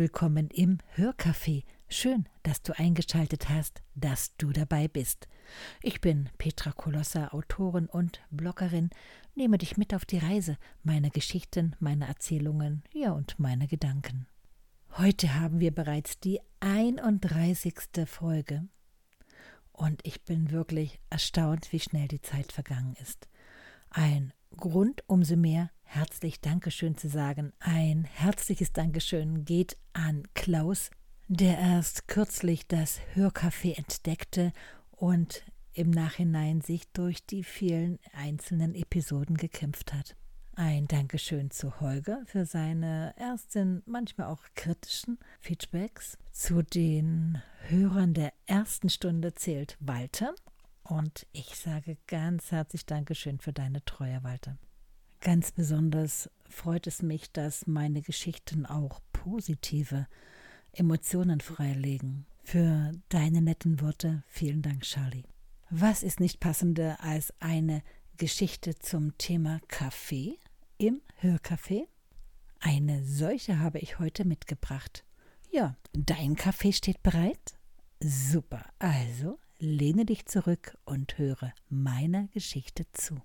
willkommen im Hörcafé. Schön, dass du eingeschaltet hast, dass du dabei bist. Ich bin Petra Kolossa, Autorin und Bloggerin, nehme dich mit auf die Reise, meine Geschichten, meine Erzählungen, ja und meine Gedanken. Heute haben wir bereits die 31. Folge und ich bin wirklich erstaunt, wie schnell die Zeit vergangen ist. Ein Grund umso mehr herzlich Dankeschön zu sagen. Ein herzliches Dankeschön geht an Klaus, der erst kürzlich das Hörcafé entdeckte und im Nachhinein sich durch die vielen einzelnen Episoden gekämpft hat. Ein Dankeschön zu Holger für seine ersten, manchmal auch kritischen Feedbacks. Zu den Hörern der ersten Stunde zählt Walter. Und ich sage ganz herzlich Dankeschön für deine Treue, Walter. Ganz besonders freut es mich, dass meine Geschichten auch positive Emotionen freilegen. Für deine netten Worte vielen Dank, Charlie. Was ist nicht passender als eine Geschichte zum Thema Kaffee im Hörcafé? Eine solche habe ich heute mitgebracht. Ja, dein Kaffee steht bereit? Super, also lehne dich zurück und höre meiner Geschichte zu.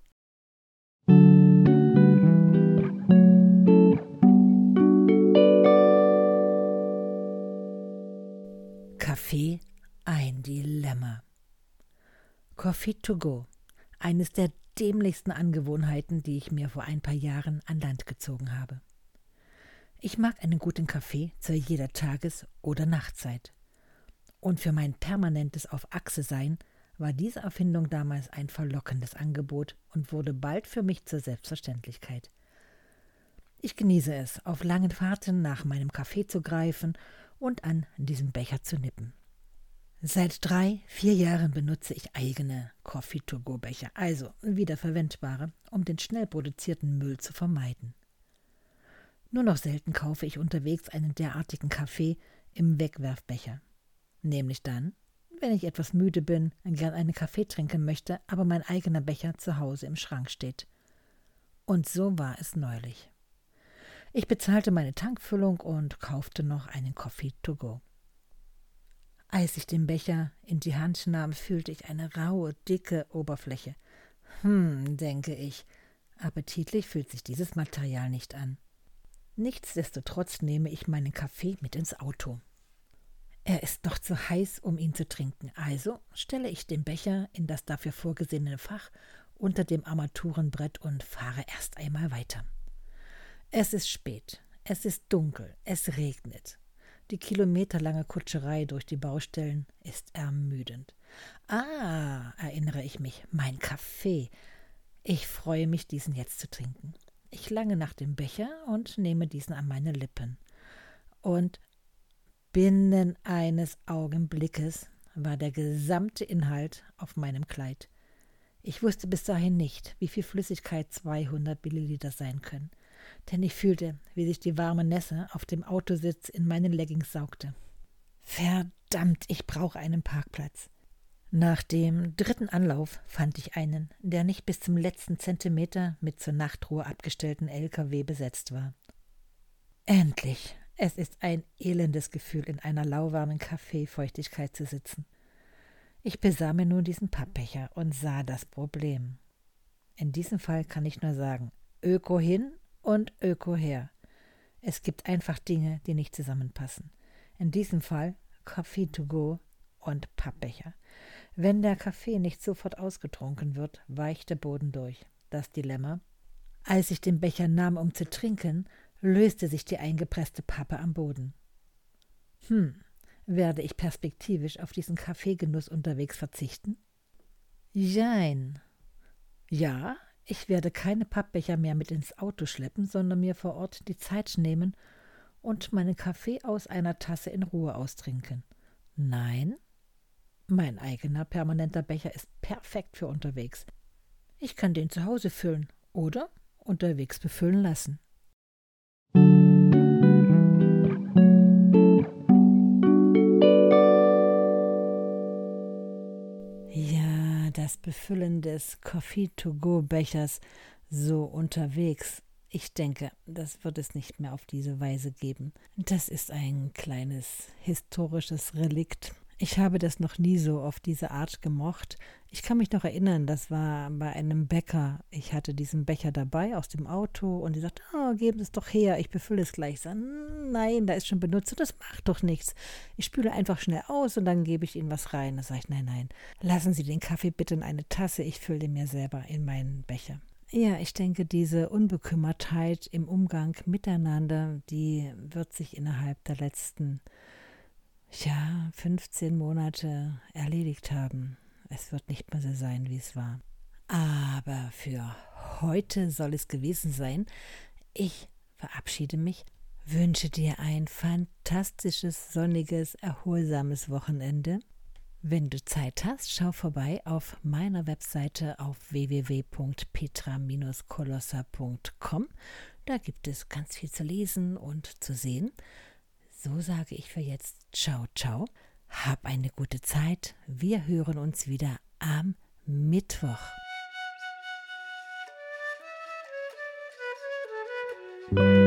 Kaffee ein Dilemma. Coffee to go. Eines der dämlichsten Angewohnheiten, die ich mir vor ein paar Jahren an Land gezogen habe. Ich mag einen guten Kaffee zu jeder Tages- oder Nachtzeit. Und für mein permanentes Auf Achse sein war diese Erfindung damals ein verlockendes Angebot und wurde bald für mich zur Selbstverständlichkeit. Ich genieße es, auf langen Fahrten nach meinem Kaffee zu greifen und an diesem Becher zu nippen. Seit drei, vier Jahren benutze ich eigene Coffee-to-go-Becher, also wiederverwendbare, um den schnell produzierten Müll zu vermeiden. Nur noch selten kaufe ich unterwegs einen derartigen Kaffee im Wegwerfbecher. Nämlich dann, wenn ich etwas müde bin, gern einen Kaffee trinken möchte, aber mein eigener Becher zu Hause im Schrank steht. Und so war es neulich. Ich bezahlte meine Tankfüllung und kaufte noch einen Coffee to go. Als ich den Becher in die Hand nahm, fühlte ich eine raue, dicke Oberfläche. Hm, denke ich, appetitlich fühlt sich dieses Material nicht an. Nichtsdestotrotz nehme ich meinen Kaffee mit ins Auto. Er ist noch zu heiß, um ihn zu trinken, also stelle ich den Becher in das dafür vorgesehene Fach unter dem Armaturenbrett und fahre erst einmal weiter. Es ist spät, es ist dunkel, es regnet. Die kilometerlange Kutscherei durch die Baustellen ist ermüdend. Ah, erinnere ich mich, mein Kaffee. Ich freue mich, diesen jetzt zu trinken. Ich lange nach dem Becher und nehme diesen an meine Lippen. Und binnen eines Augenblickes war der gesamte Inhalt auf meinem Kleid. Ich wusste bis dahin nicht, wie viel Flüssigkeit 200 Milliliter sein können denn ich fühlte, wie sich die warme Nässe auf dem Autositz in meinen Leggings saugte. Verdammt, ich brauche einen Parkplatz. Nach dem dritten Anlauf fand ich einen, der nicht bis zum letzten Zentimeter mit zur Nachtruhe abgestellten LKW besetzt war. Endlich! Es ist ein elendes Gefühl, in einer lauwarmen Kaffeefeuchtigkeit zu sitzen. Ich besah mir nun diesen Pappbecher und sah das Problem. In diesem Fall kann ich nur sagen, Öko hin und Öko her. Es gibt einfach Dinge, die nicht zusammenpassen. In diesem Fall Kaffee to go und Pappbecher. Wenn der Kaffee nicht sofort ausgetrunken wird, weicht der Boden durch. Das Dilemma. Als ich den Becher nahm, um zu trinken, löste sich die eingepresste Pappe am Boden. Hm, werde ich perspektivisch auf diesen Kaffeegenuss unterwegs verzichten? Jein. Ja, ich werde keine Pappbecher mehr mit ins Auto schleppen, sondern mir vor Ort die Zeit nehmen und meinen Kaffee aus einer Tasse in Ruhe austrinken. Nein, mein eigener permanenter Becher ist perfekt für unterwegs. Ich kann den zu Hause füllen oder unterwegs befüllen lassen. Befüllen des Coffee-to-go-Bechers so unterwegs. Ich denke, das wird es nicht mehr auf diese Weise geben. Das ist ein kleines historisches Relikt. Ich habe das noch nie so auf diese Art gemocht. Ich kann mich noch erinnern, das war bei einem Bäcker. Ich hatte diesen Becher dabei aus dem Auto und die sagte, oh, geben Sie es doch her, ich befülle es gleich. Sag, nein, da ist schon benutzt und das macht doch nichts. Ich spüle einfach schnell aus und dann gebe ich Ihnen was rein. Da sage ich, nein, nein, lassen Sie den Kaffee bitte in eine Tasse, ich fülle mir selber in meinen Becher. Ja, ich denke, diese Unbekümmertheit im Umgang miteinander, die wird sich innerhalb der letzten ja, 15 Monate erledigt haben. Es wird nicht mehr so sein, wie es war. Aber für heute soll es gewesen sein. Ich verabschiede mich, wünsche dir ein fantastisches, sonniges, erholsames Wochenende. Wenn du Zeit hast, schau vorbei auf meiner Webseite auf www.petra-kolosser.com. Da gibt es ganz viel zu lesen und zu sehen. So sage ich für jetzt ciao, ciao. Hab eine gute Zeit. Wir hören uns wieder am Mittwoch. Musik